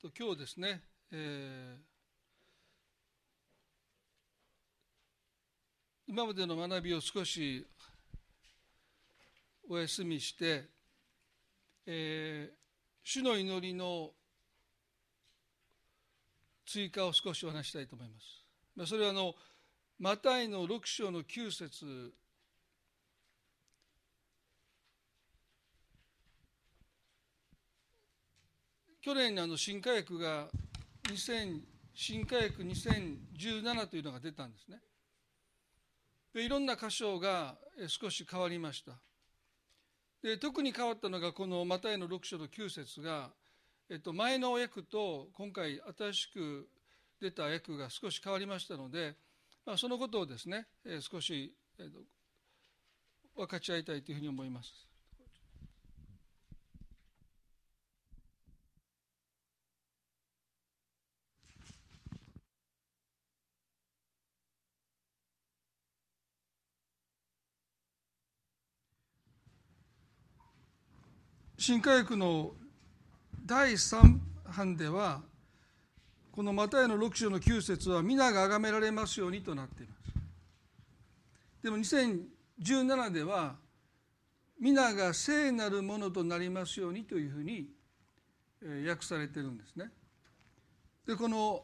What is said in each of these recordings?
と今日ですね、えー、今までの学びを少しお休みして、えー、主の祈りの追加を少しお話したいと思います。まあ、それはあのマタイの6章の9節去年あの新科学が2000新科学2017というのが出たんですね。でいろんな箇所が少し変わりました。で特に変わったのがこのマタイの6章の9節が、えっと、前の訳と今回新しく出た訳が少し変わりましたので、まあ、そのことをですね、え少し、えっと、分かち合いたいというふうに思います。新科学の第3版ではこのマタイの6章の9節は皆が崇められますようにとなっています。でも2017では皆が聖なるものとなりますようにというふうに訳されてるんですね。でこの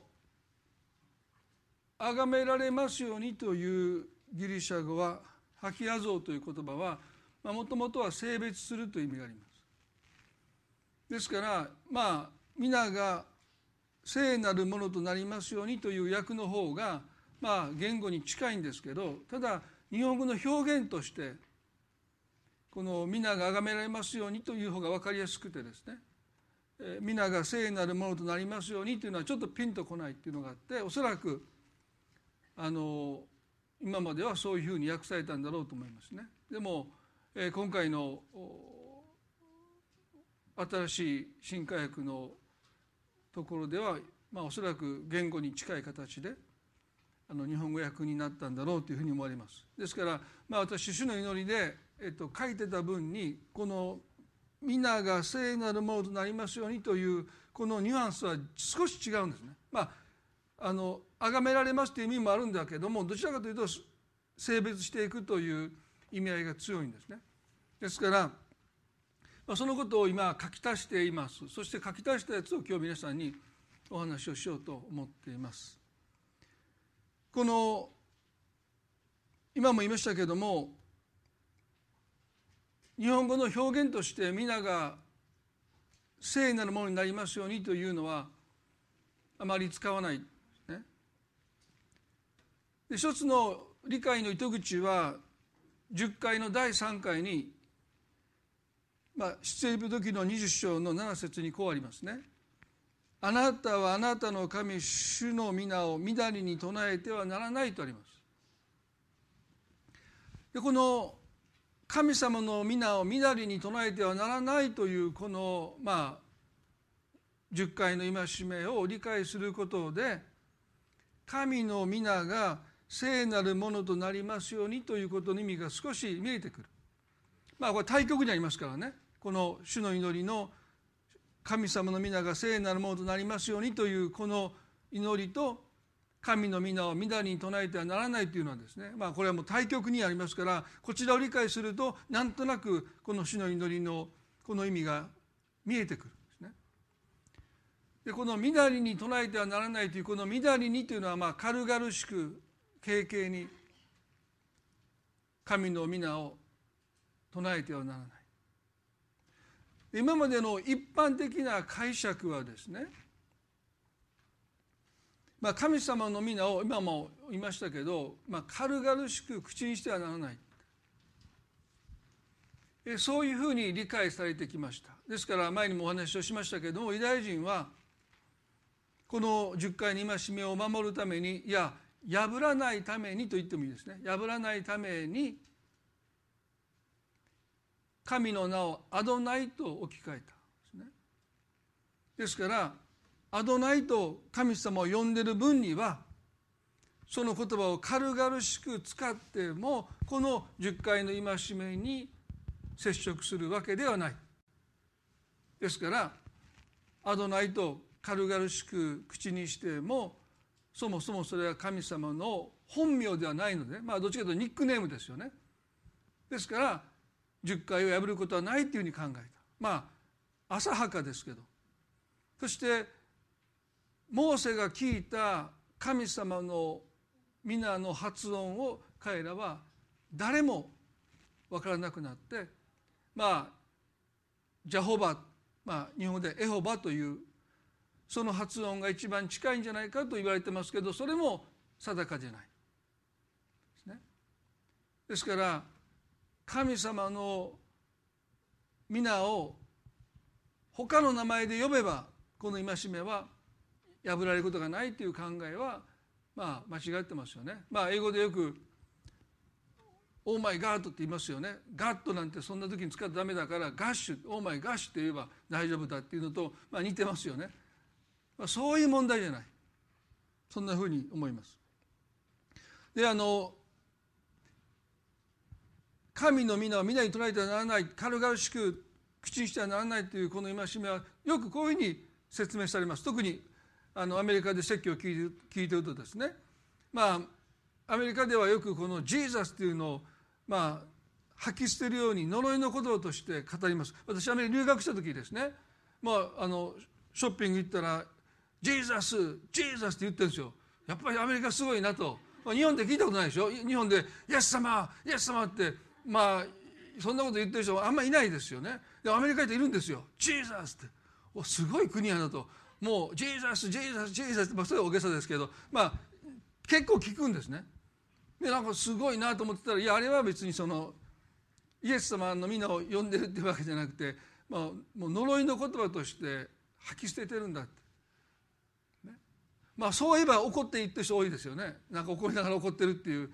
崇められますようにというギリシャ語はハキアゾーという言葉はもともとは性別するという意味があります。ですからまあ皆が聖なるものとなりますようにという訳の方がまあ言語に近いんですけどただ日本語の表現としてこの皆が崇められますようにという方が分かりやすくてですね皆が聖なるものとなりますようにというのはちょっとピンとこないっていうのがあっておそらくあの今まではそういうふうに訳されたんだろうと思いますね。でも今回の新しい新科学のところでは、まあ、おそらく言語に近い形であの日本語訳になったんだろうというふうに思われます。ですから、まあ、私主の祈りで、えっと、書いてた文にこの「皆が聖なるものとなりますように」というこのニュアンスは少し違うんですね。まああの崇められますという意味もあるんだけどもどちらかというと性別していくという意味合いが強いんですね。ですからそのことを今書き足しています。そして書き足したやつを今日皆さんにお話をしようと思っています。この今も言いましたけれども日本語の表現として皆が聖なるものになりますようにというのはあまり使わない、ね、で一つの理解の糸口は10回の第3回にまあ、出エジプト記の20章の7節にこうありますね。あなたはあなたの神主の皆をみだりに唱えてはならないとあります。でこの神様の皆をみだりに唱えてはならないというこのまあ10回の戒めを理解することで神の皆が聖なるものとなりますようにということの意味が少し見えてくる。まあこれ対極にありますからねこの主の祈りの神様の皆が聖なるものとなりますようにというこの祈りと神の皆を皆に唱えてはならないというのはですねまあこれはもう対極にありますからこちらを理解するとなんとなくこの主の祈りのこの意味が見えてくるんですね。でこの「みだりに唱えてはならない」というこの「みだりに」というのはまあ軽々しく軽々に神の皆を唱えてはならない。今までの一般的な解釈はですねまあ、神様の皆を今も言いましたけど、まあ、軽々しく口にしてはならない。そういうふうに理解されてきました。ですから前にもお話をしましたけどもユダヤ人はこの10回の戒めを守るためにいや破らないためにと言ってもいいですね。破らないために神の名をアドナイと置き換えたですね。ですからアドナイと神様を呼んでる分にはその言葉を軽々しく使ってもこの10回の戒めに接触するわけではない。ですからアドナイと軽々しく口にしてもそもそもそれは神様の本名ではないのでまあどっちかというとニックネームですよね。ですから10回を破ることはないというふうに考えたまあ浅はかですけどそしてモーセが聞いた神様の皆の発音を彼らは誰も分からなくなってまあジャホバ、まあ、日本でエホバというその発音が一番近いんじゃないかと言われてますけどそれも定かじゃないですね。ですから神様の皆を他の名前で呼べばこの戒めは破られることがないという考えはまあ間違ってますよね。まあ英語でよく「オーマイガード」って言いますよね。ガッドなんてそんな時に使ってダメだからガッシュオーマイガッシュって言えば大丈夫だっていうのとまあ似てますよね。まあ、そういう問題じゃない。そんなふうに思います。であの神の皆を皆に捉えてはならない軽々しく口にしてはならないというこの戒めはよくこういうふうに説明されます。特にあのアメリカで説教を聞いて聞いてるとですね。まあアメリカではよくこの Jesus というのをまあ吐き捨てるように呪いの言葉として語ります。私アメリカ留学した時ですね。まああのショッピング行ったら「Jesus Jesus」って言ってるんですよ。やっぱりアメリカすごいなと。日本で聞いたことないでしょ？日本で「イエス様イエス様」ってまあそんなこと言ってる人あんまりいないですよね。でアメリカっているんですよ「Jesus」って。おすごい国やなと。もう「Jesus Jesus Jesus」まあそれは大げさですけど。まあ結構聞くんですね。でなんかすごいなと思ってたらいやあれは別にそのイエス様の御名を呼んでるってわけじゃなくて、まあ、もう呪いの言葉として吐き捨ててるんだって、まあそういえば怒っていってる人多いですよね。なんか怒りながら怒ってるっていう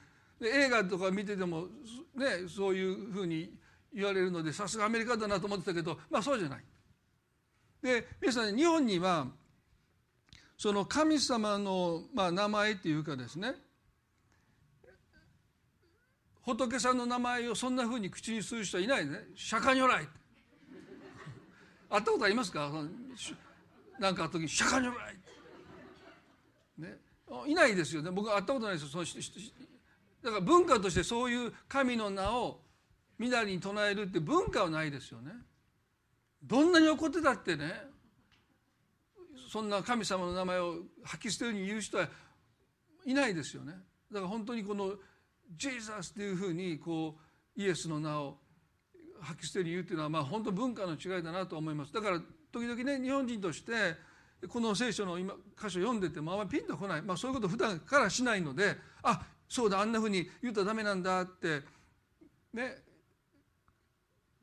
映画とか見てても、ね、そういうふうに言われるのでさすがアメリカだなと思ってたけどまあそうじゃない。で皆さん日本にはその神様の、まあ、名前っていうかですね仏さんの名前をそんなふうに口にする人はいないね。釈迦如来。会ったことありますか？なんかあった時釈迦如来。ね。いないですよね。僕会ったことないですよ。そのだから文化としてそういう神の名を皆に唱えるって文化はないですよね。どんなに怒ってたってねそんな神様の名前を吐き捨てるように言う人はいないですよね。だから本当にこの「ジーザス」っていうふうにこうイエスの名を吐き捨てるように言うっていうのはまあ本当文化の違いだなと思います。だから時々ね日本人としてこの聖書の今箇所読んでてもあんまりピンとこない、まあ、そういうこと普段からしないのであそうだあんなふうに言ったらダメなんだってね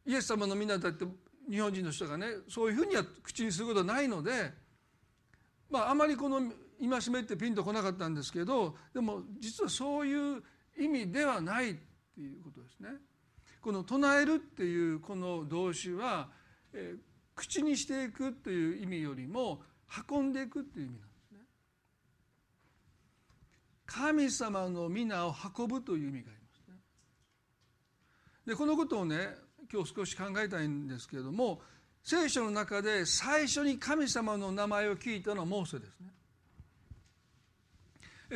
イエス様の皆だって日本人の人がねそういうふうには口にすることはないのでまああまりこの戒めってピンとこなかったんですけどでも実はそういう意味ではないっていうことですね。この唱えるっていうこの動詞は、えー、口にしていくという意味よりも運んでいくっていう意味なんです。神様の皆を運ぶという意味がありますね。でこのことをね今日少し考えたいんですけれども聖書の中で最初に神様の名前を聞いたのはモーセですね。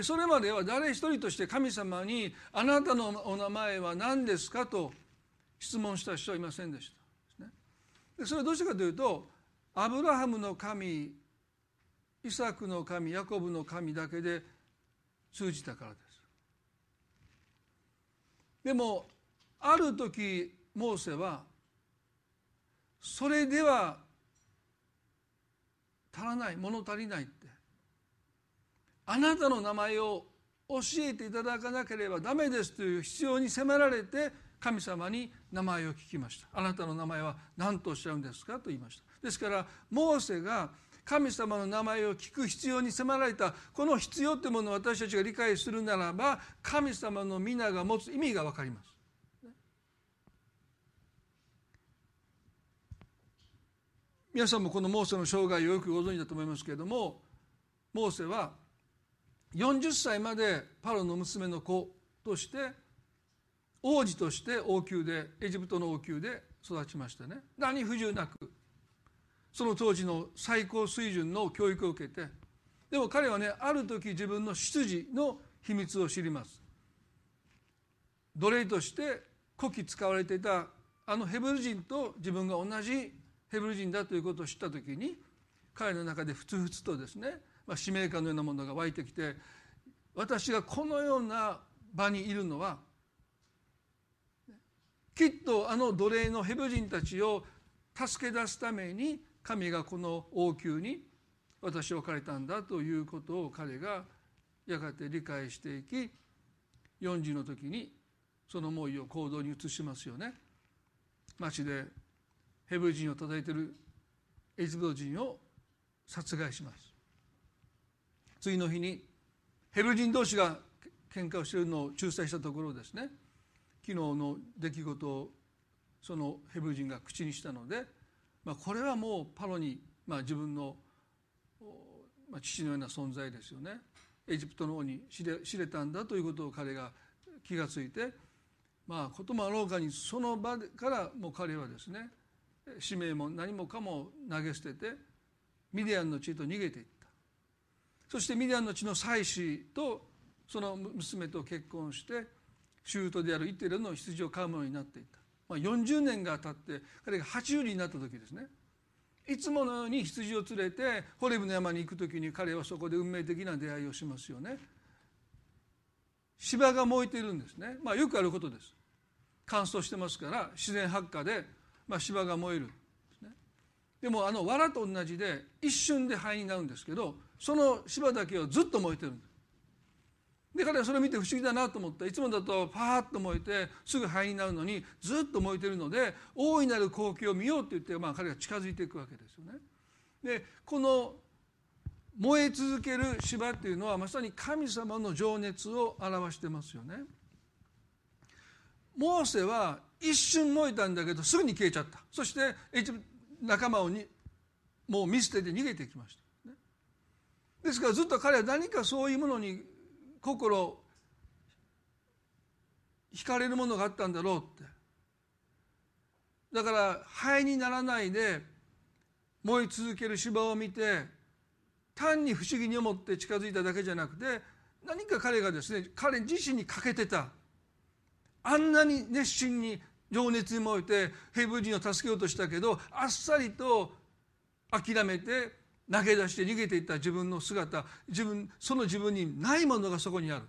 それまでは誰一人として神様に「あなたのお名前は何ですか?」と質問した人はいませんでした。でそれはどうしてかというとアブラハムの神イサクの神ヤコブの神だけで通じたからです。でもある時モーセはそれでは足らない物足りないってあなたの名前を教えていただかなければダメですという必要に迫られて神様に名前を聞きました。あなたの名前は何とおっしゃるんですかと言いました。ですからモーセが神様の名前を聞く必要に迫られたこの必要というものを私たちが理解するならば神様の皆が持つ意味が分かります。皆さんもこのモーセの生涯をよくご存知だと思いますけれどもモーセは40歳までパロの娘の子として王子として王宮でエジプトの王宮で育ちましたね何不自由なくその当時の最高水準の教育を受けてでも彼はねある時自分の出自の秘密を知ります。奴隷として古希使われていたあのヘブル人と自分が同じヘブル人だということを知った時に彼の中でふつふつとですね、まあ、使命感のようなものが湧いてきて私がこのような場にいるのはきっとあの奴隷のヘブ人たちを助け出すために神がこの王宮に私を置かれたんだということを彼がやがて理解していき40の時にその思いを行動に移しますよね。町でヘブル人を叩いているエジプト人を殺害します。次の日にヘブル人同士が喧嘩をしているのを仲裁したところですね昨日の出来事をそのヘブル人が口にしたので、まあ、これはもうパロに、まあ、自分の、まあ、父のような存在ですよね。エジプトの王に知れ知れたんだということを彼が気が付いてまあこともあろうかにその場からもう彼はですね使命も何もかも投げ捨ててミディアンの地へと逃げていった。そしてミディアンの地の妻子とその娘と結婚して舅であるイテレの羊を飼うものになっていった、まあ、40年が経って彼が80になった時ですね。いつものように羊を連れてホレブの山に行く時に彼はそこで運命的な出会いをしますよね。芝が燃えているんですね。まあよくあることです。乾燥してますから自然発火で、まあ、芝が燃えるで、ね、でもあの藁と同じで一瞬で灰になるんですけどその芝だけはずっと燃えてるんです。で彼はそれを見て不思議だなと思ったいつもだとパーッと燃えてすぐ灰になるのにずっと燃えてるので大いなる光景を見ようって言って、まあ、彼が近づいていくわけですよね。でこの燃え続ける芝っていうのはまさに神様の情熱を表してますよね。モーセは一瞬燃えたんだけどすぐに消えちゃったそして仲間をにもう見捨てて逃げてきました、ね、ですからずっと彼は何かそういうものに心惹かれるものがあったんだろうって。だから灰にならないで燃え続ける芝を見て単に不思議に思って近づいただけじゃなくて何か彼がですね彼自身に欠けてたあんなに熱心に情熱に燃えてヘブ人を助けようとしたけどあっさりと諦めて投げ出して逃げていった自分の姿自分その自分にないものがそこにある、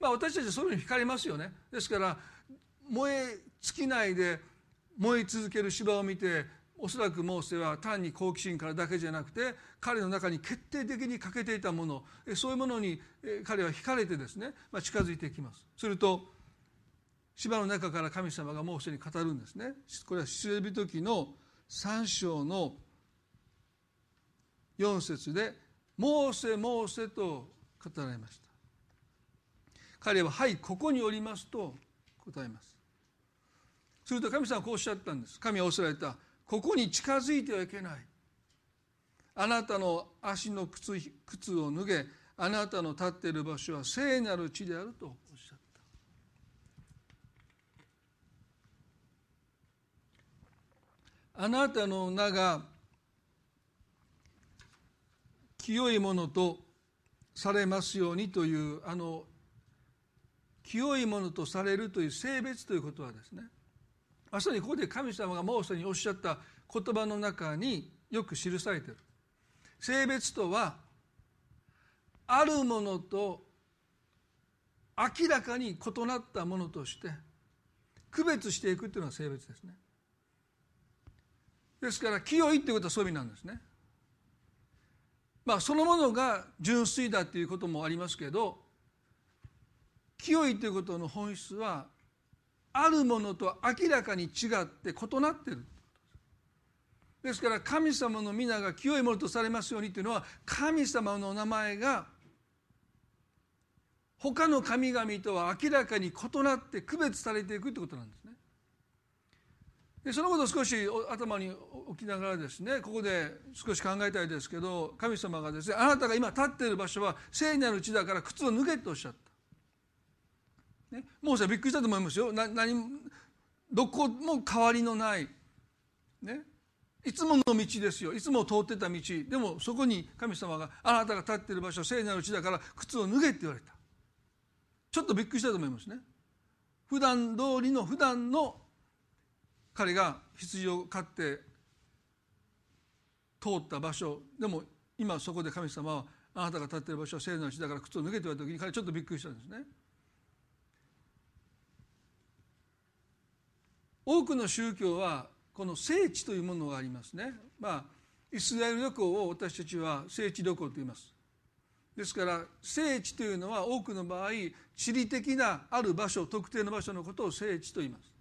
まあ、私たちそういうふうに惹かれますよね。ですから燃え尽きないで燃え続ける芝を見ておそらくモーセは単に好奇心からだけじゃなくて彼の中に決定的に欠けていたものそういうものに彼は惹かれてですね、まあ、近づいていきます。すると芝の中から神様がモーセに語るんですね。これは出エビ時の3章の4節で「モーセモーセ」と語られました。彼は「はいここにおります」と答えます。すると神様はこうおっしゃったんです。神はおっしゃられた。ここに近づいてはいけない。あなたの足の靴靴を脱げ。あなたの立っている場所は聖なる地であるとおっしゃった。あなたの名が清いものとされますようにというあの清いものとされるという性別ということはですねまさにここで神様がモーセにおっしゃった言葉の中によく記されてる。性別とはあるものと明らかに異なったものとして区別していくというのが性別ですね。ですから清いということはそういう意味なんですね。まあ、そのものが純粋だということもありますけど清いということの本質はあるものと明らかに違って異なっている。ですから神様の皆が清いものとされますようにというのは神様の名前が他の神々とは明らかに異なって区別されていくということなんです。でそのことを少し頭に置きながらですねここで少し考えたいですけど神様がですねあなたが今立っている場所は聖なる地だから靴を脱げとおっしゃった。ね、もうさびっくりしたと思いますよ。な何どこも変わりのない、ね、いつもの道ですよ。いつも通ってた道。でもそこに神様があなたが立っている場所聖なる地だから靴を脱げって言われた。ちょっとびっくりしたと思いますね。普段通りの普段の彼が羊を飼って通った場所でも今そこで神様はあなたが立っている場所は聖なる地だから靴を脱げと言われた時に彼ちょっとびっくりしたんですね。多くの宗教はこの聖地というものがありますね。まあイスラエル旅行を私たちは聖地旅行と言います。ですから聖地というのは多くの場合地理的なある場所特定の場所のことを聖地と言います、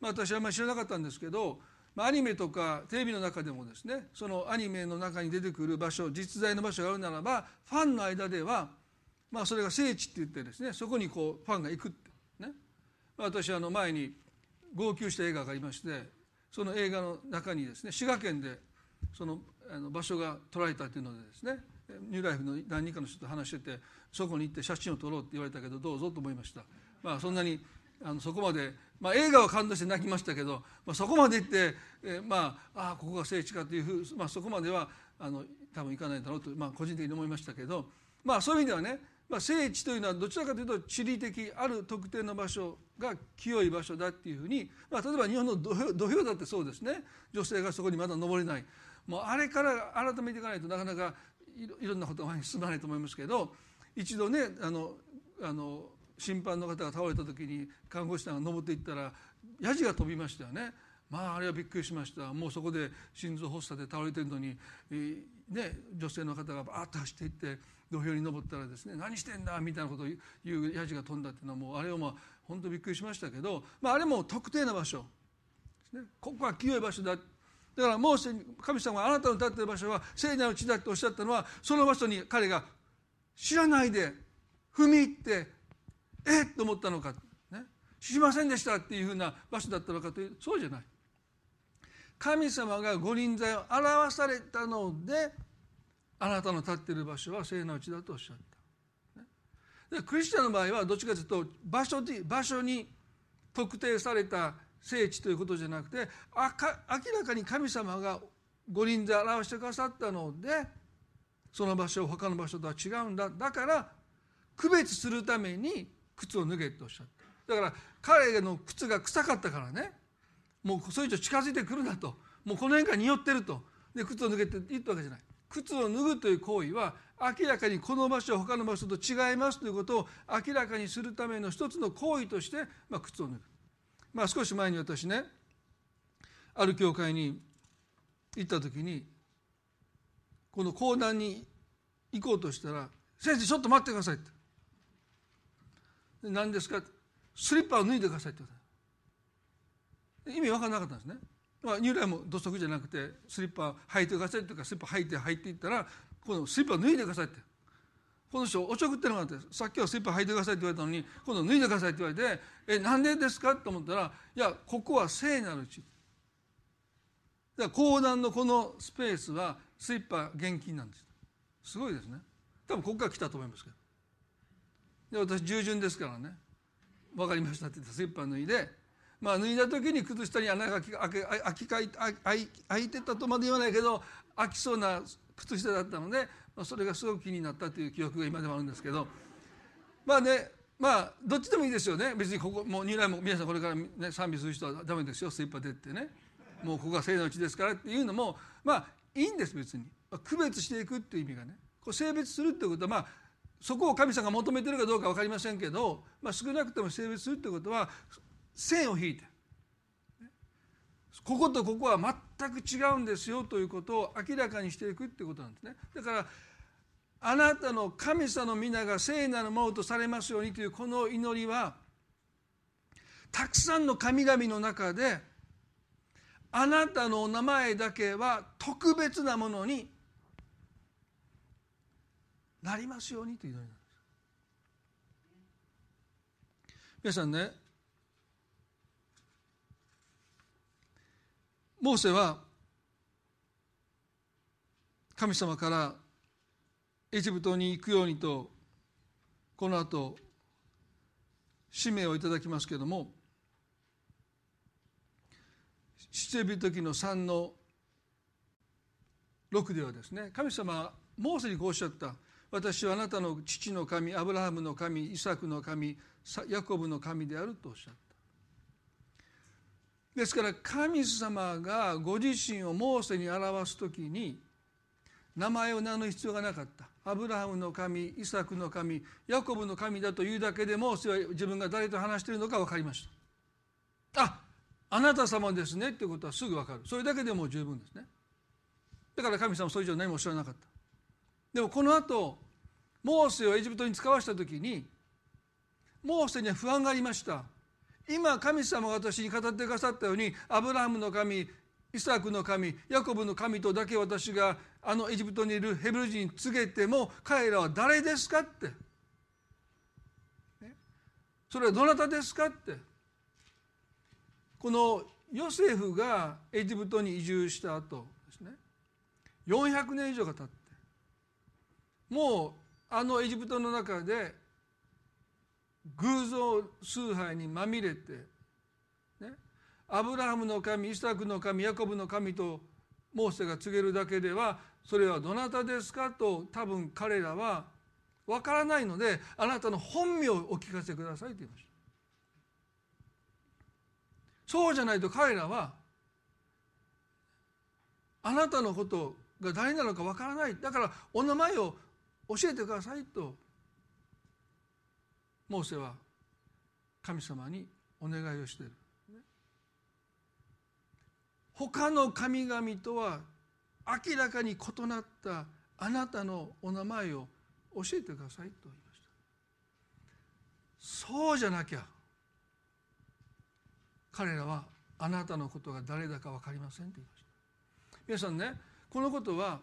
まあ、私はあんまり知らなかったんですけどまあアニメとかテレビの中でもですねそのアニメの中に出てくる場所実在の場所があるならばファンの間では、まあ、それが聖地って言ってですねそこにこうファンが行くってね。私あの前に号泣した映画がありましてその映画の中にですね滋賀県でそのあの場所が捉えたというのでですねニューライフの何人かの人と話しててそこに行って写真を撮ろうって言われたけどどうぞと思いました。まあそんなにあのそこまで、まあ、映画は感動して泣きましたけど、まあ、そこまで行って、えー、まああここが聖地かというふう、まあ、そこまではあの多分行かないだろうと、まあ、個人的に思いましたけど、まあ、そういう意味ではね、まあ、聖地というのはどちらかというと地理的ある特定の場所が清い場所だっていうふうに、まあ、例えば日本の土俵だってそうですね。女性がそこにまだ登れない。もうあれから改めていかないとなかなかいろんなことが前に進まないと思いますけど一度ねあのあの審判の方が倒れた時に看護師さんが登っていったらヤジが飛びましたよね。まああれはびっくりしました。もうそこで心臓発作で倒れてるのに、ね、女性の方がバーッと走っていって土俵に登ったらですね何してんだみたいなことを言うヤジが飛んだっていうのはもうあれはまあ本当びっくりしましたけど、まあ、あれも特定な場所、ね、ここは清い場所だ。だからもう神様があなたの立っている場所は聖なる地だとおっしゃったのはその場所に彼が知らないで踏み入ってえっ？と思ったのか、ね、知りませんでしたっていうふうな場所だったのかというそうじゃない。神様が御臨在を表されたのであなたの立っている場所は聖なる地だとおっしゃった、でクリスチャンの場合はどっちかというと場所場所に特定された聖地ということじゃなくてあか明らかに神様が御臨在を表してくださったのでその場所他の場所とは違うんだ。だから区別するために靴を脱げとおっしゃっただから彼の靴が臭かったからね。もうそれ以上近づいてくるなと。もうこの辺から匂ってると。で靴を脱げって言ったわけじゃない。靴を脱ぐという行為は明らかにこの場所は他の場所と違いますということを明らかにするための一つの行為として、まあ、靴を脱ぐ、まあ、少し前に私ねある教会に行った時にこの講談に行こうとしたら「先生ちょっと待ってください」って。何ですか？スリッパを脱いでくださいって言意味分からなかったんですね。まあ、ニューライも土足じゃなくてスリッパ履いてくださいとかスリッパ履いて履いていったらこのスリッパ脱いでくださいって。この人おちょくってのがあってさっきはスリッパ履いてくださいって言われたのに今度脱いでくださいって言われてえなんでですか？と思ったらいやここは聖なる地。だから講談のこのスペースはスリッパ厳禁なんです。すごいですね。多分ここから来たと思いますけど。で私従順ですからね。分かりましたって言ってスリッパ脱いで。まあ脱いだ時に靴下に穴が開け開き開いてたとまで言わないけど開きそうな靴下だったので、まあ、それがすごく気になったという記憶が今でもあるんですけど。まあねまあどっちでもいいですよね。別にここもう二来も皆さんこれから、ね、賛美する人はダメですよ。スリッパでってね。もうここが聖のうちですからっていうのもまあいいんです別に、まあ、区別していくっていう意味がね。こう性別するってことはまあそこを神様が求めてるかどうか分かりませんけど、まあ、少なくとも性別するってことは線を引いて。こことここは全く違うんですよということを明らかにしていくってことなんですね。だからあなたの神様の皆が聖なるものとされますようにというこの祈りはたくさんの神々の中であなたのお名前だけは特別なものになりますようにという祈りなんです。皆さんねモーセは神様からエジプトに行くようにとこの後使命をいただきますけれども出エビ時の3の6ではですね神様モーセにこうおっしゃった。私はあなたの父の神アブラハムの神イサクの神ヤコブの神であるとおっしゃった。ですから神様がご自身をモーセに表す時に名前を名乗る必要がなかった。アブラハムの神イサクの神ヤコブの神だというだけでモーセは自分が誰と話しているのか分かりました。ああなた様ですねっていうことはすぐ分かる。それだけでも十分ですね。だから神様それ以上何も知らなかった。でもこの後モーセをエジプトに使わした時にモーセには不安がありました。今神様が私に語ってくださったようにアブラハムの神イサクの神ヤコブの神とだけ私があのエジプトにいるヘブル人に告げても彼らは誰ですかって、それはどなたですかって。このヨセフがエジプトに移住した後ですね。400年以上が経ってもうあのエジプトの中で偶像崇拝にまみれて、ね、アブラハムの神イサクの神ヤコブの神とモーセが告げるだけではそれはどなたですかと多分彼らは分からないのであなたの本名をお聞かせくださいと言いました。そうじゃないと彼らはあなたのことが誰なのか分からない。だからお名前を教えてくださいと。モーセは神様にお願いをしている。他の神々とは明らかに異なったあなたのお名前を教えてくださいと言いました。そうじゃなきゃ彼らはあなたのことが誰だか分かりませんと言いました。皆さんねこのことは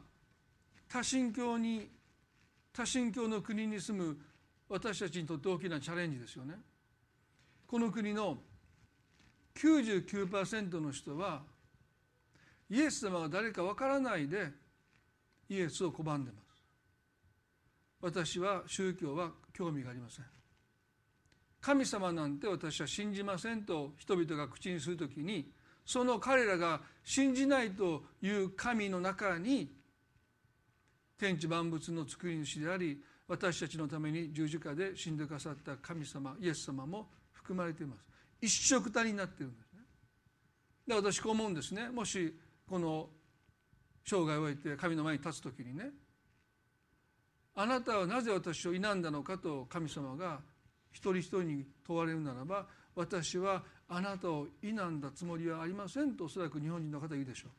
多神教に多神教の国に住む私たちにとって大きなチャレンジですよね。この国の99%の人はイエス様が誰かわからないでイエスを拒んでます。私は宗教は興味がありません。神様なんて私は信じませんと人々が口にするときにその彼らが信じないという神の中に天地万物の作り主であり私たちのために十字架で死んでくださった神様イエス様も含まれています。一色たになっているんですね。で私こう思うんですね。もしこの生涯を終えて神の前に立つ時にねあなたはなぜ私を否んだのかと神様が一人一人に問われるならば私はあなたを否んだつもりはありませんとおそらく日本人の方は言うでしょう。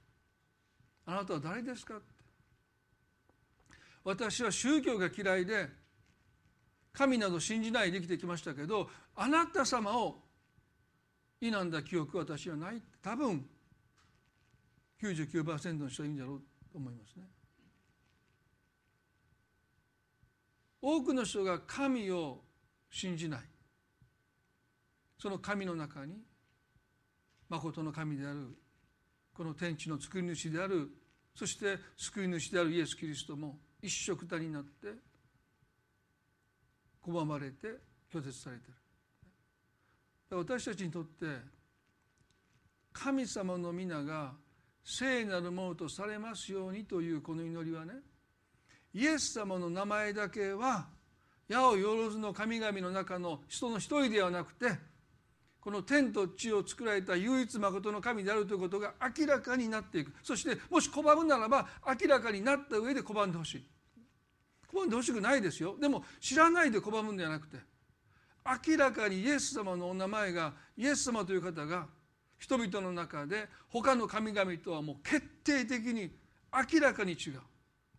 あなたは誰ですか？私は宗教が嫌いで神など信じないで生きてきましたけどあなた様を否んだ記憶は私はない多分99%の人はいいんだろうと思いますね。多くの人が神を信じないその神の中に誠の神であるこの天地の作り主であるそして救い主であるイエス・キリストも一緒くたになって拒まれて拒絶されている。私たちにとって神様の皆が聖なるものとされますようにというこの祈りはねイエス様の名前だけは八百万の神々の中の人の一人ではなくてこの天と地を作られた唯一誠の神であるということが明らかになっていく。そしてもし拒むならば明らかになった上で拒んでほしい。拒んでほしくないですよ。でも知らないで拒むんではなくて明らかにイエス様のお名前がイエス様という方が人々の中で他の神々とはもう決定的に明らかに違う。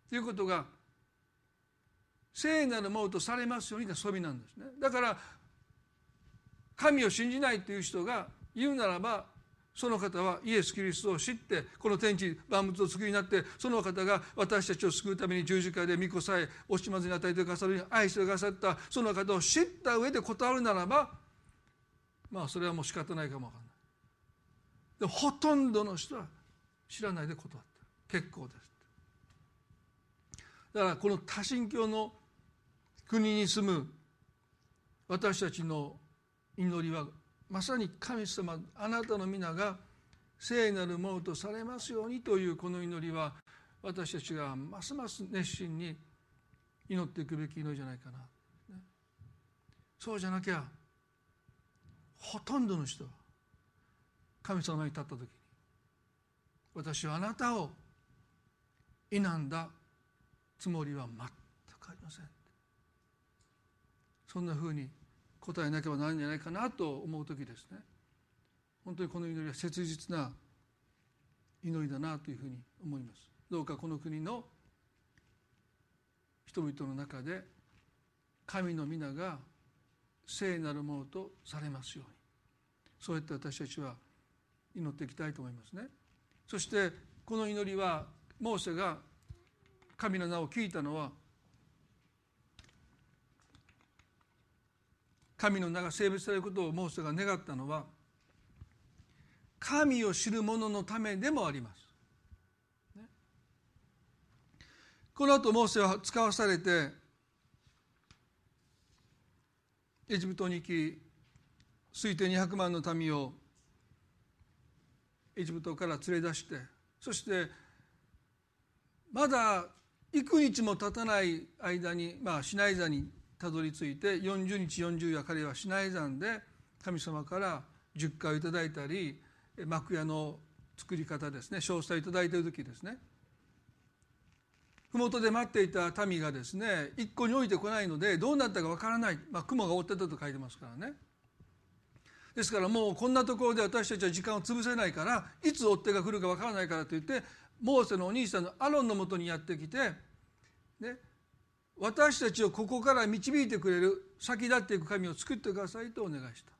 ということが聖なるものとされますように遊びなんですね。だから神を信じないという人が言うならばその方はイエス・キリストを知ってこの天地万物を救いになってその方が私たちを救うために十字架で御子さえ惜しまずに与えてくださるように愛してくださったその方を知った上で断るならばまあそれはもう仕方ないかもわかんない。でほとんどの人は知らないで断ってる結構ですだからこの多神教の国に住む私たちの祈りはまさに神様あなたの皆が聖なるものとされますようにというこの祈りは私たちがますます熱心に祈っていくべき祈りじゃないかな、そうじゃなきゃほとんどの人は神様に立った時に私はあなたを否んだつもりは全くありませんそんなふうに答えなければならないんじゃないかなと思う時ですね。本当にこの祈りは切実な祈りだなというふうに思います。どうかこの国の人々の中で神の皆が聖なるものとされますように。そうやって私たちは祈っていきたいと思いますね。そしてこの祈りはモーセが神の名を聞いたのは神の名が性別されることをモーセが願ったのは神を知る者のためでもあります。ね、この後モーセは使わされてエジプトに行き推定200万の民をエジプトから連れ出してそしてまだ幾日も経たない間に、まあ、シナイ山にたどり着いて40日40夜彼はシナイ山で神様から十回をいただいたり幕屋の作り方ですね詳細をいただいている時ですね。麓で待っていた民がですね一向に降りてこないのでどうなったかわからない、まあ、雲が追ってたと書いてますからね。ですからもうこんなところで私たちは時間を潰せないからいつ追っ手が来るかわからないからといってモーセのお兄さんのアロンのもとにやってきて、ね、私たちをここから導いてくれる先立っていく神を作ってくださいとお願いした。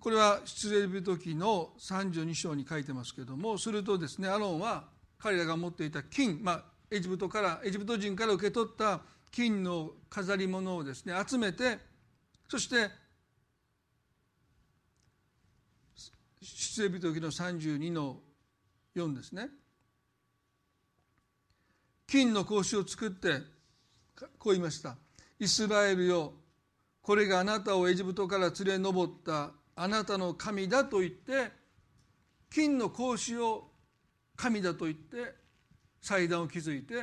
これは出エジプト記の32章に書いてますけどもするとですねアロンは彼らが持っていた金、まあ、エジプトからエジプト人から受け取った金の飾り物をですね集めてそして出エジプト記の32の4ですね。金の格子を作ってこう言いましたイスラエルよこれがあなたをエジプトから連れ上ったあなたの神だと言って金の格子を神だと言って祭壇を築いて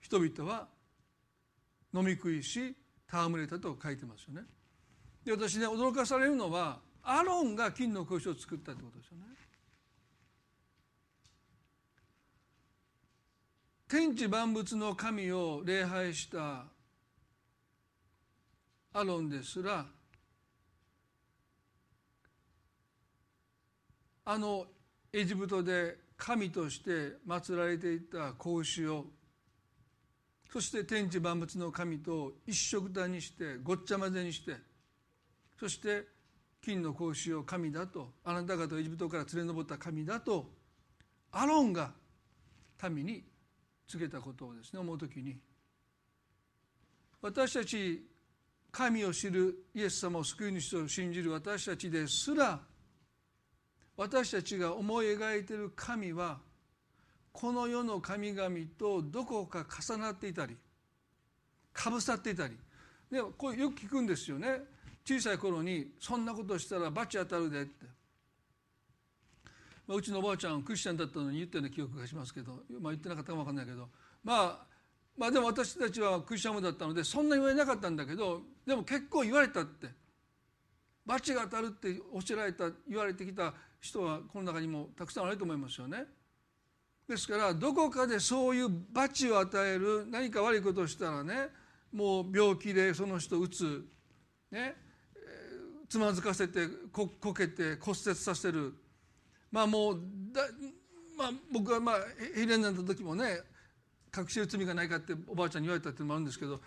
人々は飲み食いし戯れたと書いてますよね。で私ね驚かされるのはアロンが金の格子を作ったってことですよね。天地万物の神を礼拝したアロンですらあのエジプトで神として祀られていた格子をそして天地万物の神と一緒くたにしてごっちゃ混ぜにしてそして金の格子を神だとあなた方エジプトから連れ上った神だとアロンが民に告げたことをですね思う時に私たち神を知るイエス様を救い主と信じる私たちですら私たちが思い描いている神はこの世の神々とどこか重なっていたりかぶさっていたり。でこれよく聞くんですよね。小さい頃に「そんなことしたら罰当たるで」って、まあ、うちのおばあちゃんクリスチャンだったのに言ったような記憶がしますけど、まあ、言ってなかったかも分かんないけど、まあ、まあでも私たちはクリスチャンだったのでそんな言われなかったんだけどでも結構言われたって罰が当たるって教えられた言われてきた人はこの中にもたくさんあると思いますよね。ですからどこかでそういう罰を与える何か悪いことをしたらねもう病気でその人打つねつまずかせてここけて骨折させるまあもう、まあ、僕はまあヘレンになった時もね隠しる罪がないかっておばあちゃんに言われたっていうのもあるんですけど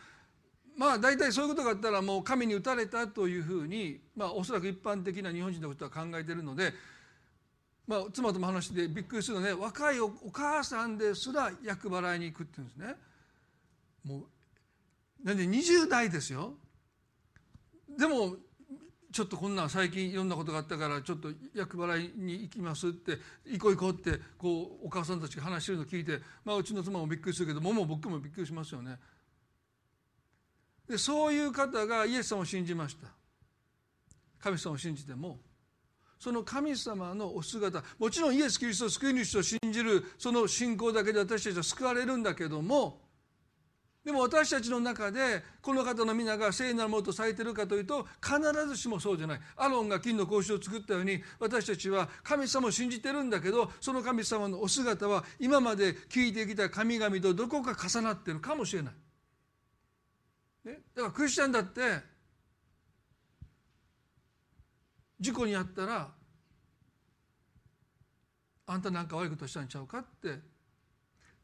まあ大体そういうことがあったらもう神に打たれたというふうにまあおそらく一般的な日本人のことは考えているのでまあ、妻とも話してびっくりするのね若いお母さんですら厄払いに行くっていうんですね。もうなんで20代ですよ。でもちょっとこんな最近いろんなことがあったからちょっと厄払いに行きますって行こう行こうってこうお母さんたちが話してるの聞いて、まあ、うちの妻もびっくりするけどもも僕もびっくりしますよね。でそういう方がイエス様を信じました。神様を信じてもその神様のお姿もちろんイエス・キリストを救い主と信じるその信仰だけで私たちは救われるんだけどもでも私たちの中でこの方の皆が聖なるものとされているかというと必ずしもそうじゃないアロンが金の格子を作ったように私たちは神様を信じてるんだけどその神様のお姿は今まで聞いてきた神々とどこか重なってるかもしれない。ね、だからクリスチャンだって事故に遭ったらあんたなんか悪いことしたんちゃうかって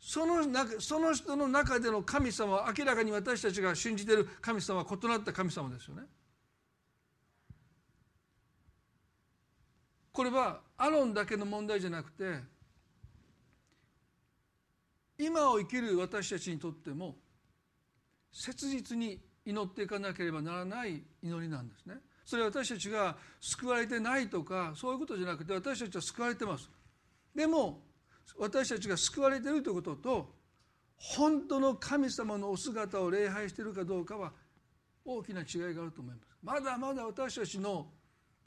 その中その人の中での神様は明らかに私たちが信じている神様は異なった神様ですよね。これはアロンだけの問題じゃなくて今を生きる私たちにとっても切実に祈っていかなければならない祈りなんですね。それは私たちが救われてないとかそういうことじゃなくて私たちは救われてます。でも私たちが救われているということと本当の神様のお姿を礼拝しているかどうかは大きな違いがあると思います。まだまだ私たちの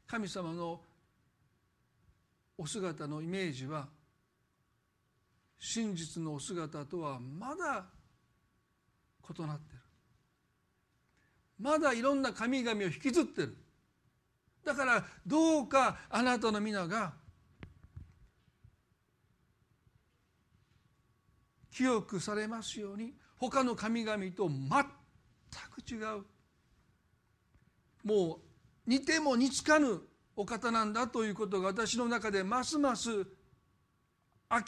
神様のお姿のイメージは真実のお姿とはまだ異なっている。まだいろんな神々を引きずってる。だからどうかあなたの皆が清くされますように他の神々と全く違うもう似ても似つかぬお方なんだということが私の中でますます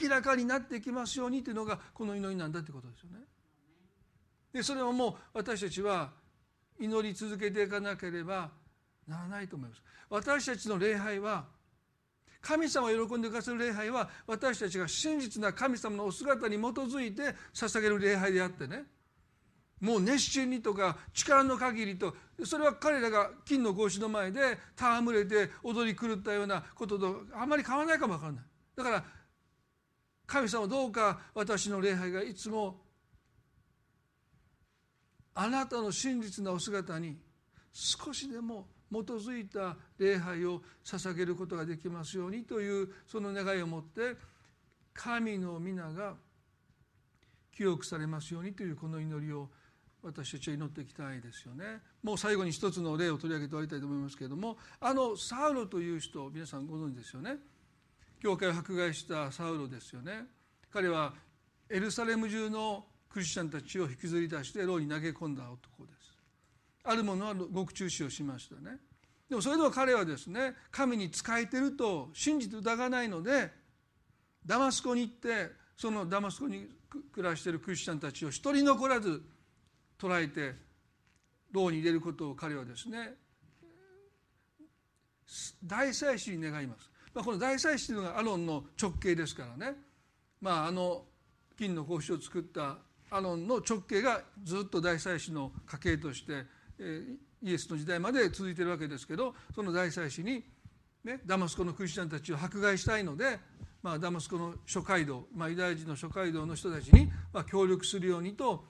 明らかになってきますようにというのがこの祈りなんだということですよね。でそれをもう私たちは祈り続けていかなければならないと思います。私たちの礼拝は神様を喜んでくださる礼拝は私たちが真実な神様のお姿に基づいて捧げる礼拝であってね。もう熱心にとか力の限りとそれは彼らが金の格子の前で戯れて踊り狂ったようなこととあまり変わらないかも分からない。だから神様どうか私の礼拝がいつもあなたの真実なお姿に少しでも基づいた礼拝を捧げることができますようにというその願いを持って神の皆が記憶されますようにというこの祈りを私たちは祈っていきたいですよね。もう最後に一つの例を取り上げて終わりたいと思いますけれどもあのサウロという人皆さんご存知ですよね。教会を迫害したサウロですよね。彼はエルサレム中のクリスチャンたちを引きずり出して牢に投げ込んだ男です。あるものは獄中死をしましたね。でもそれでも彼はですね神に仕えてると信じて疑わないのでダマスコに行ってそのダマスコに暮らしてるクリスチャンたちを一人残らず捕らえて牢に入れることを彼はですね大祭司に願います、まあ、この大祭司というのがアロンの直系ですからね。まああの金の格子を作ったアロンの直系がずっと大祭司の家系としてイエスの時代まで続いてるわけですけどその大祭司に、ね、ダマスコのクリスチャンたちを迫害したいので、まあ、ダマスコの諸街道、まあ、ユダヤ人の諸街道の人たちに、まあ、協力するようにと、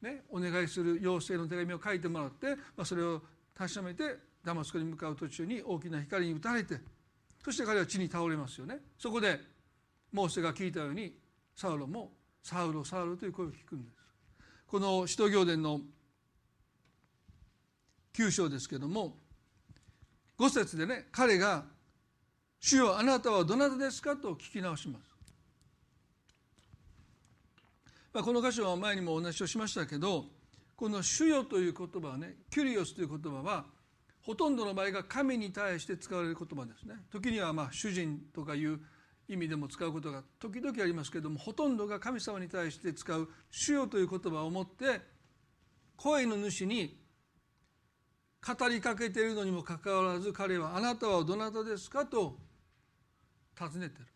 ね、お願いする要請の手紙を書いてもらって、まあ、それを確かめてダマスコに向かう途中に大きな光に打たれてそして彼は地に倒れますよね。そこでモーセが聞いたようにサウロも「サウロサウロ」という声を聞くんです。この使徒行伝の9章ですけども5節でね彼が「主よあなたはどなたですか?」と聞き直します。まあ、この箇所は前にもお話をしましたけどこの「主よ」という言葉はね「キュリオス」という言葉はほとんどの場合が神に対して使われる言葉ですね。時にはまあ主人とかいう意味でも使うことが時々ありますけどもほとんどが神様に対して使う「主よ」という言葉を持って声の主に語りかけているのにもかかわらず彼は「あなたはどなたですか?」と尋ねてる。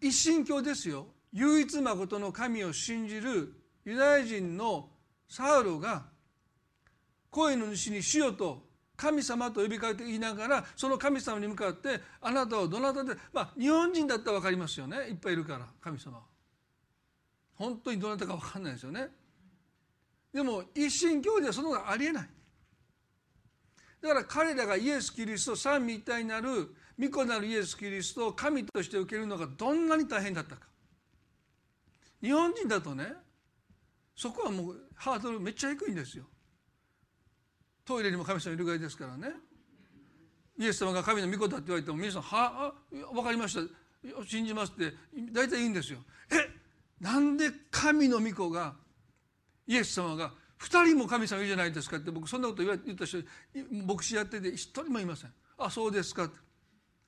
一神教ですよ唯一まことの神を信じるユダヤ人のサウロが声の主に「主よ」と神様と呼びかけて言いながらその神様に向かって「あなたはどなたで」まあ日本人だったら分かりますよねいっぱいいるから神様。本当にどなたか分かんないですよね。でも一神教ではそのがありえない。だから彼らがイエス・キリスト三位一体になる御子なるイエス・キリストを神として受けるのがどんなに大変だったか。日本人だとねそこはもうハードルめっちゃ低いんですよ。トイレにも神様いるぐらいですからね。イエス様が神の御子だって言われても皆さん「はあ分かりました。信じます」って大体言うんですよ。えなんで神の御子がイエス様が2人も神様いるじゃないですかって僕そんなこと言った人牧師やってて1人もいません。あそうですか。って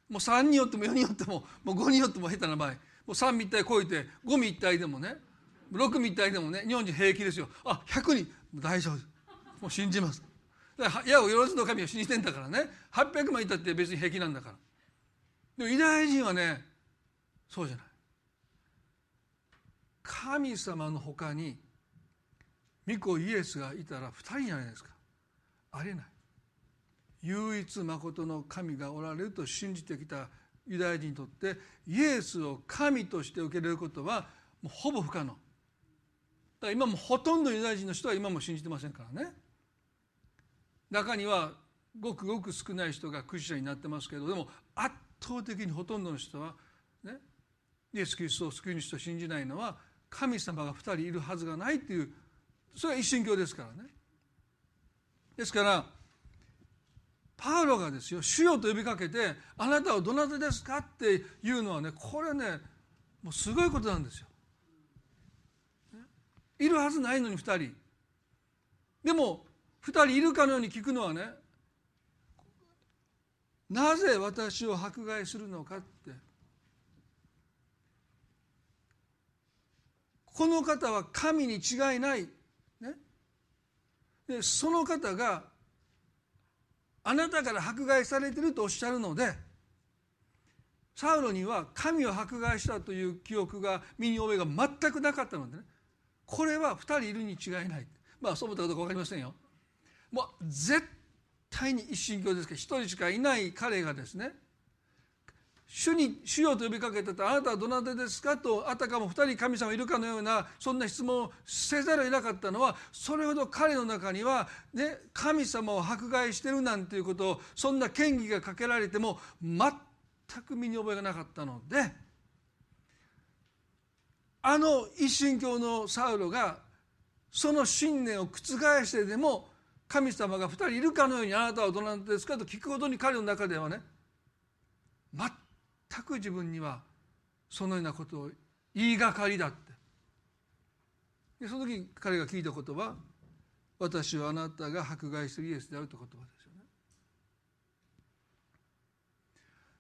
もう3人よっても4人よってももう5人よっても下手な場合。もう3密体超えて5密体でもね6密体でもね日本人平気ですよ。あ100人。大丈夫。もう信じます。矢をよろずの神を信じてんだからね。800万いたって別に平気なんだから。でもユダヤ人はねそうじゃない。神様のほかに御子イエスがいたら2人じゃないですか。ありえない。唯一まことの神がおられると信じてきたユダヤ人にとってイエスを神として受け入れることはもうほぼ不可能。だから今もほとんどユダヤ人の人は今も信じてませんからね。中にはごくごく少ない人がクリスチャンになってますけどでも圧倒的にほとんどの人はねイエス・キリストを救い主と信じないのは神様が2人いるはずがないっていうそれは一神教ですからね。ですからパウロがですよ「主よ」と呼びかけて「あなたはどなたですか?」っていうのはねこれねもうすごいことなんですよ。いるはずないのに2人。でも2人いるかのように聞くのはねなぜ私を迫害するのかってこの方は神に違いない、でその方があなたから迫害されてるとおっしゃるのでサウロには神を迫害したという記憶が身に覚えが全くなかったのでね。これは2人いるに違いない。まあそう思ったかどうか分かりませんよ。もう絶対に一神教ですけど一人しかいない彼がですね主に主よと呼びかけてたあなたはどなたですか？とあたかも二人神様いるかのようなそんな質問をせざるを得なかったのはそれほど彼の中には、ね、神様を迫害してるなんていうことをそんな権威がかけられても全く身に覚えがなかったのであの一神教のサウロがその信念を覆してでも神様が2人いるかのようにあなたはどなたですか？と聞くほどに彼の中ではね全く自分にはそのようなことを言いがかりだってでその時彼が聞いた言葉私はあなたが迫害するイエスであるという言葉ですよね。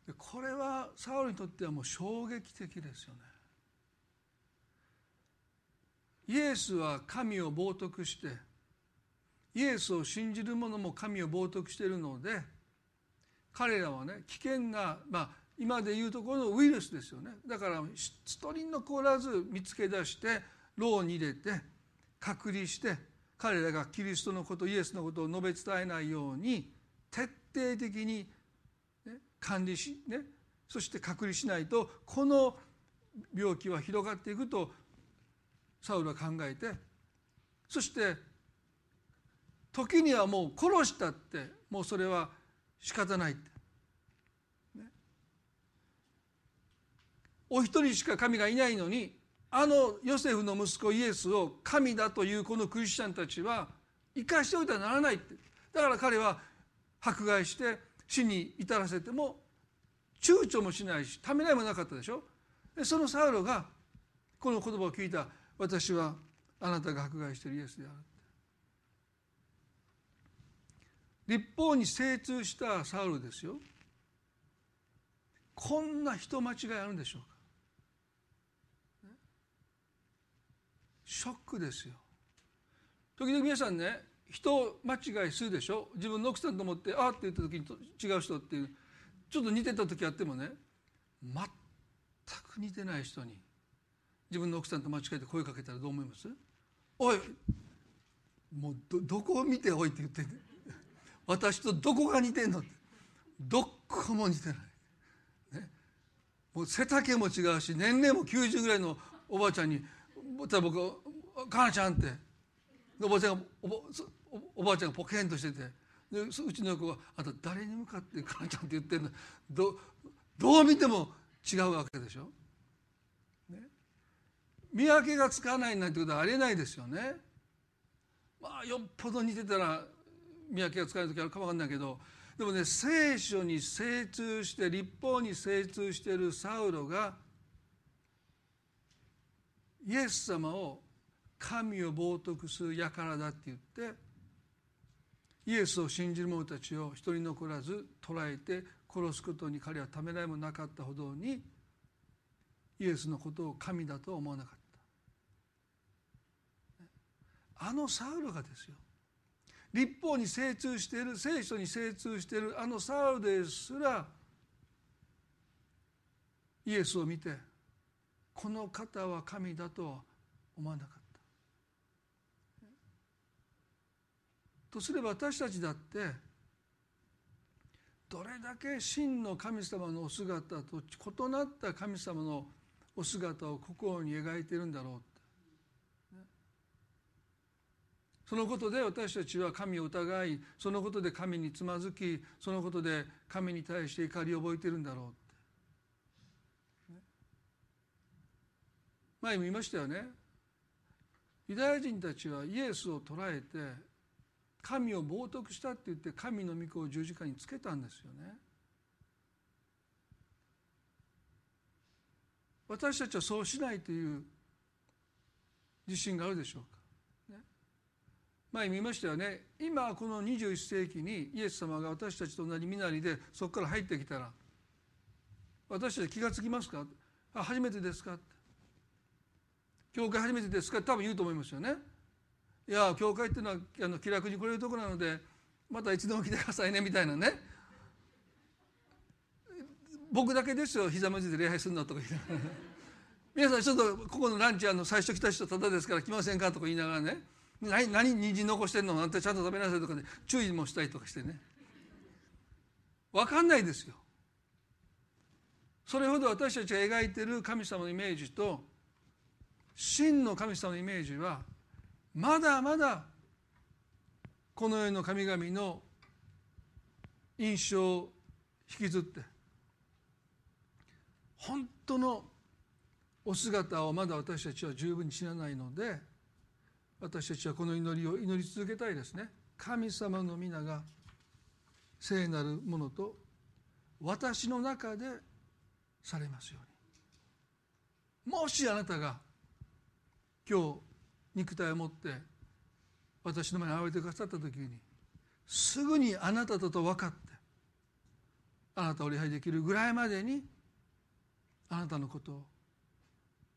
でこれはサウルにとってはもう衝撃的ですよね。イエスは神を冒涜してイエスを信じる者も神を冒涜しているので彼らはね危険な、まあ、今でいうところのウイルスですよね。だから一人残らず見つけ出して牢に入れて隔離して彼らがキリストのことイエスのことを述べ伝えないように徹底的に、ね、管理し、ね、そして隔離しないとこの病気は広がっていくとサウルは考えてそして時にはもう殺したってもうそれは仕方ないって、ね、お一人しか神がいないのにあのヨセフの息子イエスを神だというこのクリスチャンたちは生かしておいてはならないって。だから彼は迫害して死に至らせても躊躇もしないしためらいもなかったでしょ。でそのサウロがこの言葉を聞いた私はあなたが迫害しているイエスである立法に精通したサウルですよ。こんな人間違いあるんでしょうか。ショックですよ。時々皆さんね人間違いするでしょ？自分の奥さんと思って「あ」って言った時に違う人っていうちょっと似てた時あってもね全く似てない人に自分の奥さんと間違えて声かけたらどう思います？おいもうどどこを見ておいって言って私とどこが似てんの？ってどこも似てない、ね、もう背丈も違うし年齢も90ぐらいのおばあちゃんに僕「かなちゃん」って。おばあちゃんがおばおばあちゃんがポケンとしてて。でうちの子は「あと誰に向かって母ちゃんって言ってるの？どどう見ても違うわけでしょ？ね、見分けがつかないなんてことはありえないですよね。まあよっぽど似てたら見分けがつかない時あるかもわかんないけど。でもね聖書に精通して立法に精通しているサウロがイエス様を神を冒涜する輩だって言ってイエスを信じる者たちを一人残らず捕らえて殺すことに彼はためらいもなかったほどにイエスのことを神だとは思わなかった。あのサウルがですよ。立法に精通している聖書に精通しているあのサウルですらイエスを見てこの方は神だとは思わなかった。とすれば私たちだってどれだけ真の神様のお姿と異なった神様のお姿を心に描いてるんだろうそのことで私たちは神を疑いそのことで神につまずきそのことで神に対して怒りを覚えてるんだろう前も言いましたよね。ユダヤ人たちはイエスを捕らえて神を冒涜したって言って神の御子を十字架につけたんですよね。私たちはそうしないという自信があるでしょうか。前見ましたよね。今この21世紀にイエス様が私たちと同じ身なりでそこから入ってきたら私たち気が付きますか？あ初めてですか？教会初めてですか？多分言うと思いますよね。いや教会っていうのはあの気楽に来れるところなのでまたいつでも来てくださいねみたいなね。僕だけですよ膝まじで礼拝するのとか言いながら皆さんちょっとここのランチあの最初来た人ただですから来ませんかとか言いながらね。何何人参残してんのなんてちゃんと食べなさいとかで注意もしたりとかしてね。分かんないですよ。それほど私たちが描いてる神様のイメージと真の神様のイメージはまだまだこの世の神々の印象を引きずって本当のお姿をまだ私たちは十分に知らないので私たちはこの祈りを祈り続けたいですね。神様の皆が聖なるものと私の中でされますように。もしあなたが今日肉体を持って私の前に現れてくださった時にすぐにあなただと分かってあなたを礼拝できるぐらいまでにあなたのことを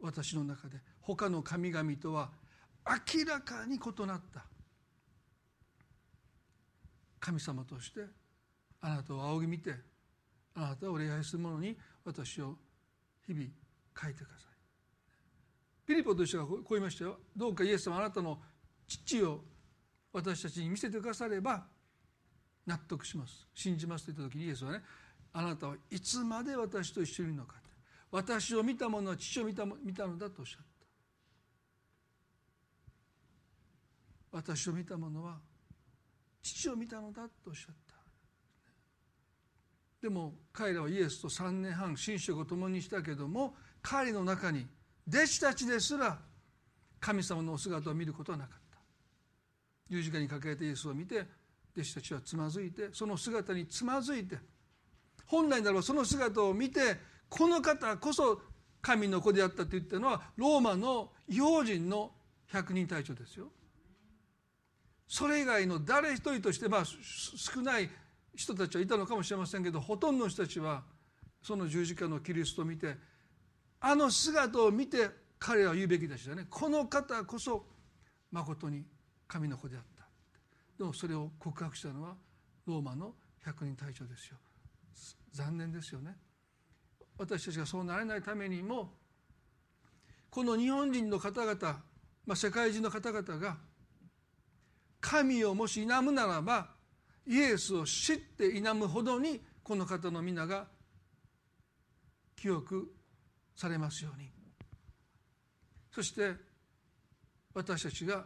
私の中で他の神々とは明らかに異なった。神様としてあなたを仰ぎ見てあなたを礼拝する者に私を日々書いてください。ピリポとしてはこう言いましたよ。どうかイエス様あなたの父を私たちに見せてくだされば納得します。信じますと言った時にイエスはねあなたはいつまで私と一緒にいるのか私を見た者は父を見た見たのだとおっしゃった。私を見た者は父を見たのだとおっしゃった。でも彼らはイエスと3年半寝食を共にしたけども彼の中に弟子たちですら神様のお姿を見ることはなかった十字架にかけられたイエスを見て弟子たちはつまずいてその姿につまずいて本来ならばその姿を見てこの方こそ神の子であったと言ったのはローマの異邦人の百人隊長ですよ。それ以外の誰一人としてまあ少ない人たちはいたのかもしれませんけどほとんどの人たちはその十字架のキリストを見てあの姿を見て彼は言うべきでしたね。この方こそまことに神の子であった。でもそれを告白したのはローマの百人隊長ですよ。残念ですよね。私たちがそうなれないためにもこの日本人の方々、まあ、世界中の方々が神をもし否むならばイエスを知って否むほどにこの方の皆が清くされますように。そして私たちが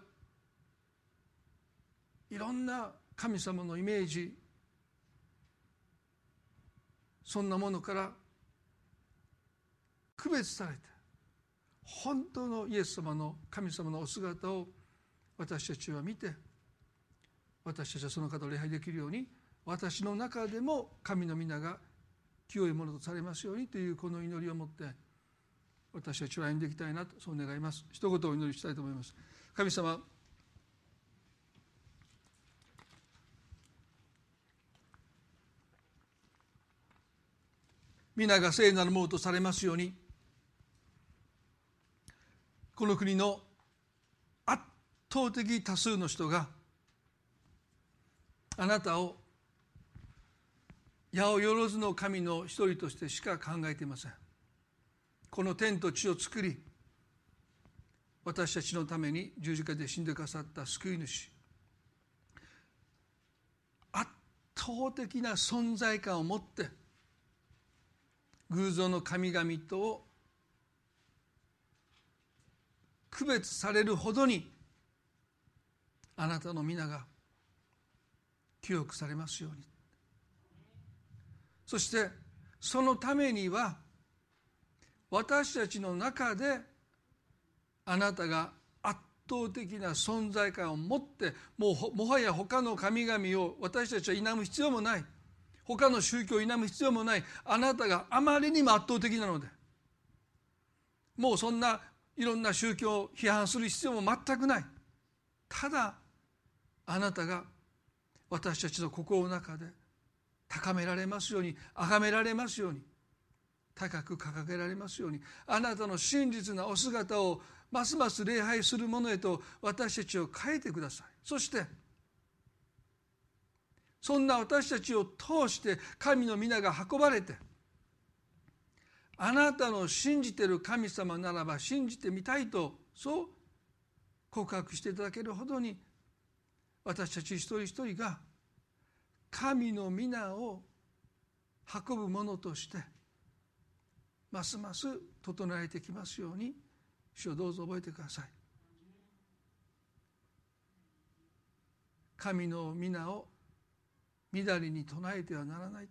いろんな神様のイメージそんなものから区別されて本当のイエス様の神様のお姿を私たちは見て私たちはその方を礼拝できるように私の中でも神の皆が清いものとされますようにというこの祈りを持って私たちは歩んでいきたいなとそう願います。一言お祈りしたいと思います。神様皆が聖なるものとされますようにこの国の圧倒的多数の人があなたを八百万の神の一人としてしか考えていません。この天と地を作り私たちのために十字架で死んでくださった救い主。圧倒的な存在感を持って偶像の神々と区別されるほどにあなたの皆が記憶されますように。そしてそのためには私たちの中であなたが圧倒的な存在感を持ってもうもはや他の神々を私たちは否む必要もない。他の宗教を否む必要もない。あなたがあまりにも圧倒的なので。もうそんないろんな宗教を批判する必要も全くない。ただあなたが私たちの心の中で高められますように崇められますように高く掲げられますようにあなたの真実なお姿をますます礼拝するものへと私たちを変えてください。そしてそんな私たちを通して神の皆が運ばれてあなたの信じてる神様ならば信じてみたいとそう告白していただけるほどに私たち一人一人が神の皆を運ぶものとしてますます整えてきますように主をどうぞ覚えてください。神の皆を乱れに唱えてはならない。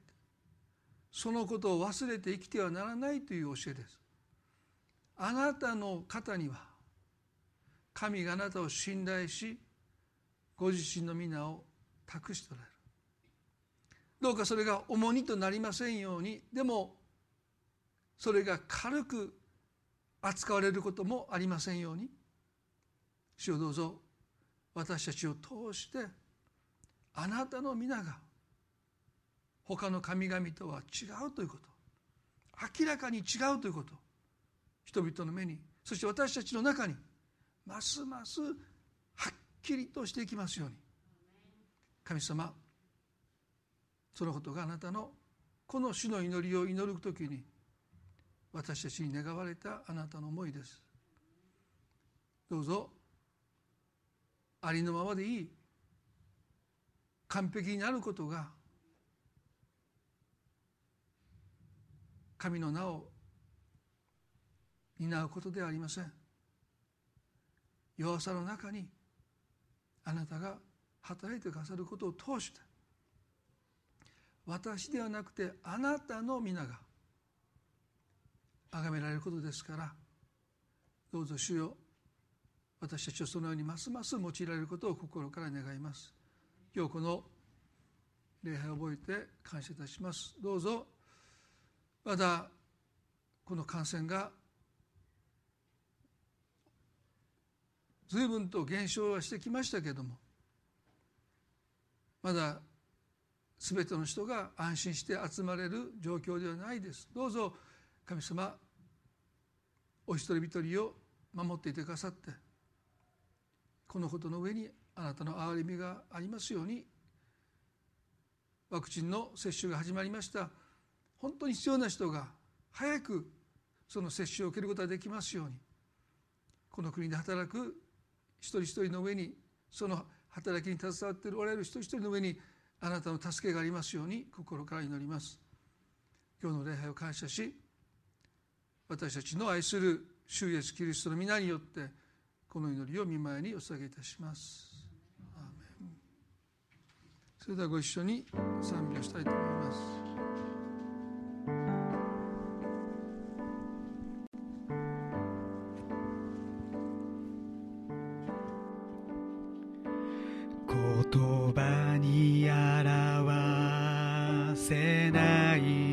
そのことを忘れて生きてはならないという教えです。あなたの方には神があなたを信頼しご自身の皆を託しておられる。どうかそれが重荷となりませんように。でもそれが軽く扱われることもありませんように。主をどうぞ。私たちを通してあなたの皆が他の神々とは違うということ。明らかに違うということ。人々の目にそして私たちの中にますますはっきりとしていきますように。神様そのことがあなたのこの主の祈りを祈る時に私たちに願われたあなたの思いです。どうぞありのままでいい。完璧になることが神の名を担うことではありません。弱さの中にあなたが働いてくださることを通して私ではなくてあなたの皆が崇められることですからどうぞ主よ私たちをそのようにますます用いられることを心から願います。今日この礼拝を覚えて感謝いたします。どうぞまだこの感染が随分と減少はしてきましたけれどもまだ全ての人が安心して集まれる状況ではないです。どうぞ神様お一人一人を守っていてくださってこのことの上にあなたの憐れみがありますようにワクチンの接種が始まりました。本当に必要な人が早くその接種を受けることができますようにこの国で働く一人一人の上にその働きに携わっておられる一人一人の上にあなたの助けがありますように心から祈ります。今日の礼拝を感謝し私たちの愛する主イエスキリストの皆によってこの祈りを見舞いにお捧げいたします。それではご一緒に賛美をしたいと思います言葉に表せない。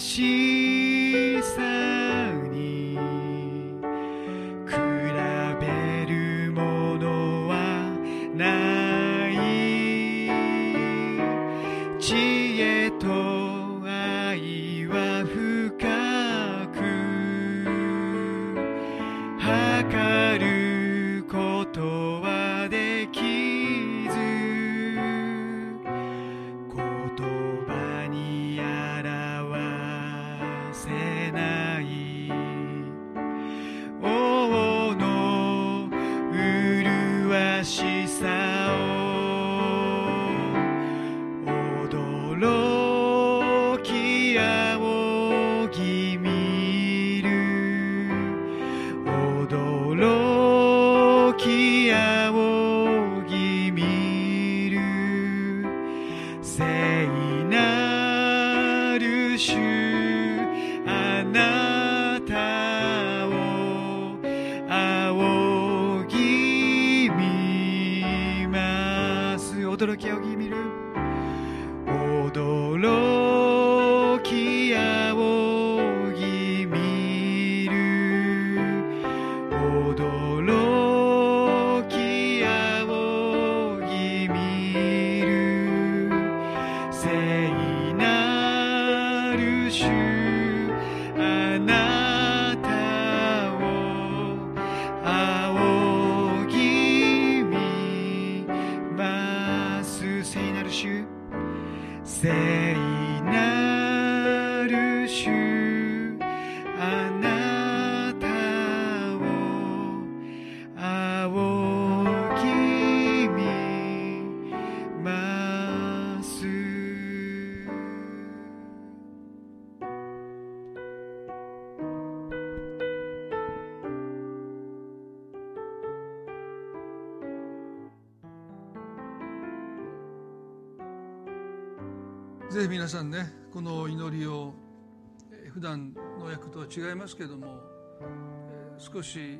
she 聖なる主聖さんねこの祈りを普段の役とは違いますけども少し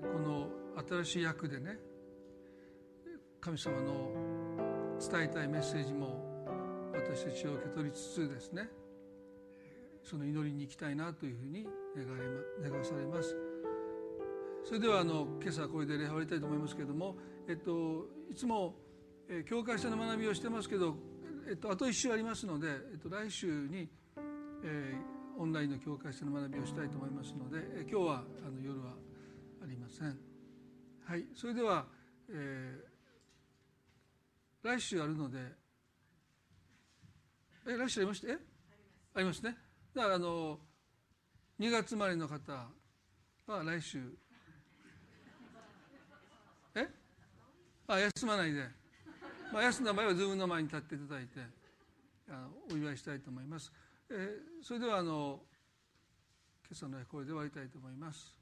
この新しい役でね神様の伝えたいメッセージも私たちを受け取りつつですねその祈りに行きたいなというふうに願い願わされます。それではあの今朝はこれで礼拝りたいと思いますけども、えっと、いつも教会者の学びをしてますけどえっと、あと1週ありますので、えっと、来週に、えー、オンラインの教会生の学びをしたいと思いますので、えー、今日はあの夜はありません。はい、それでは、えー、来週あるのでえ来週ありましてえ？ありますね。だからあの2月生まれの方は来週。え？あ休まないで、まあ、休んだ場合はズームの前に立っていただいてあのお祝いしたいと思います、えー、それではあの今朝のこれで終わりたいと思います。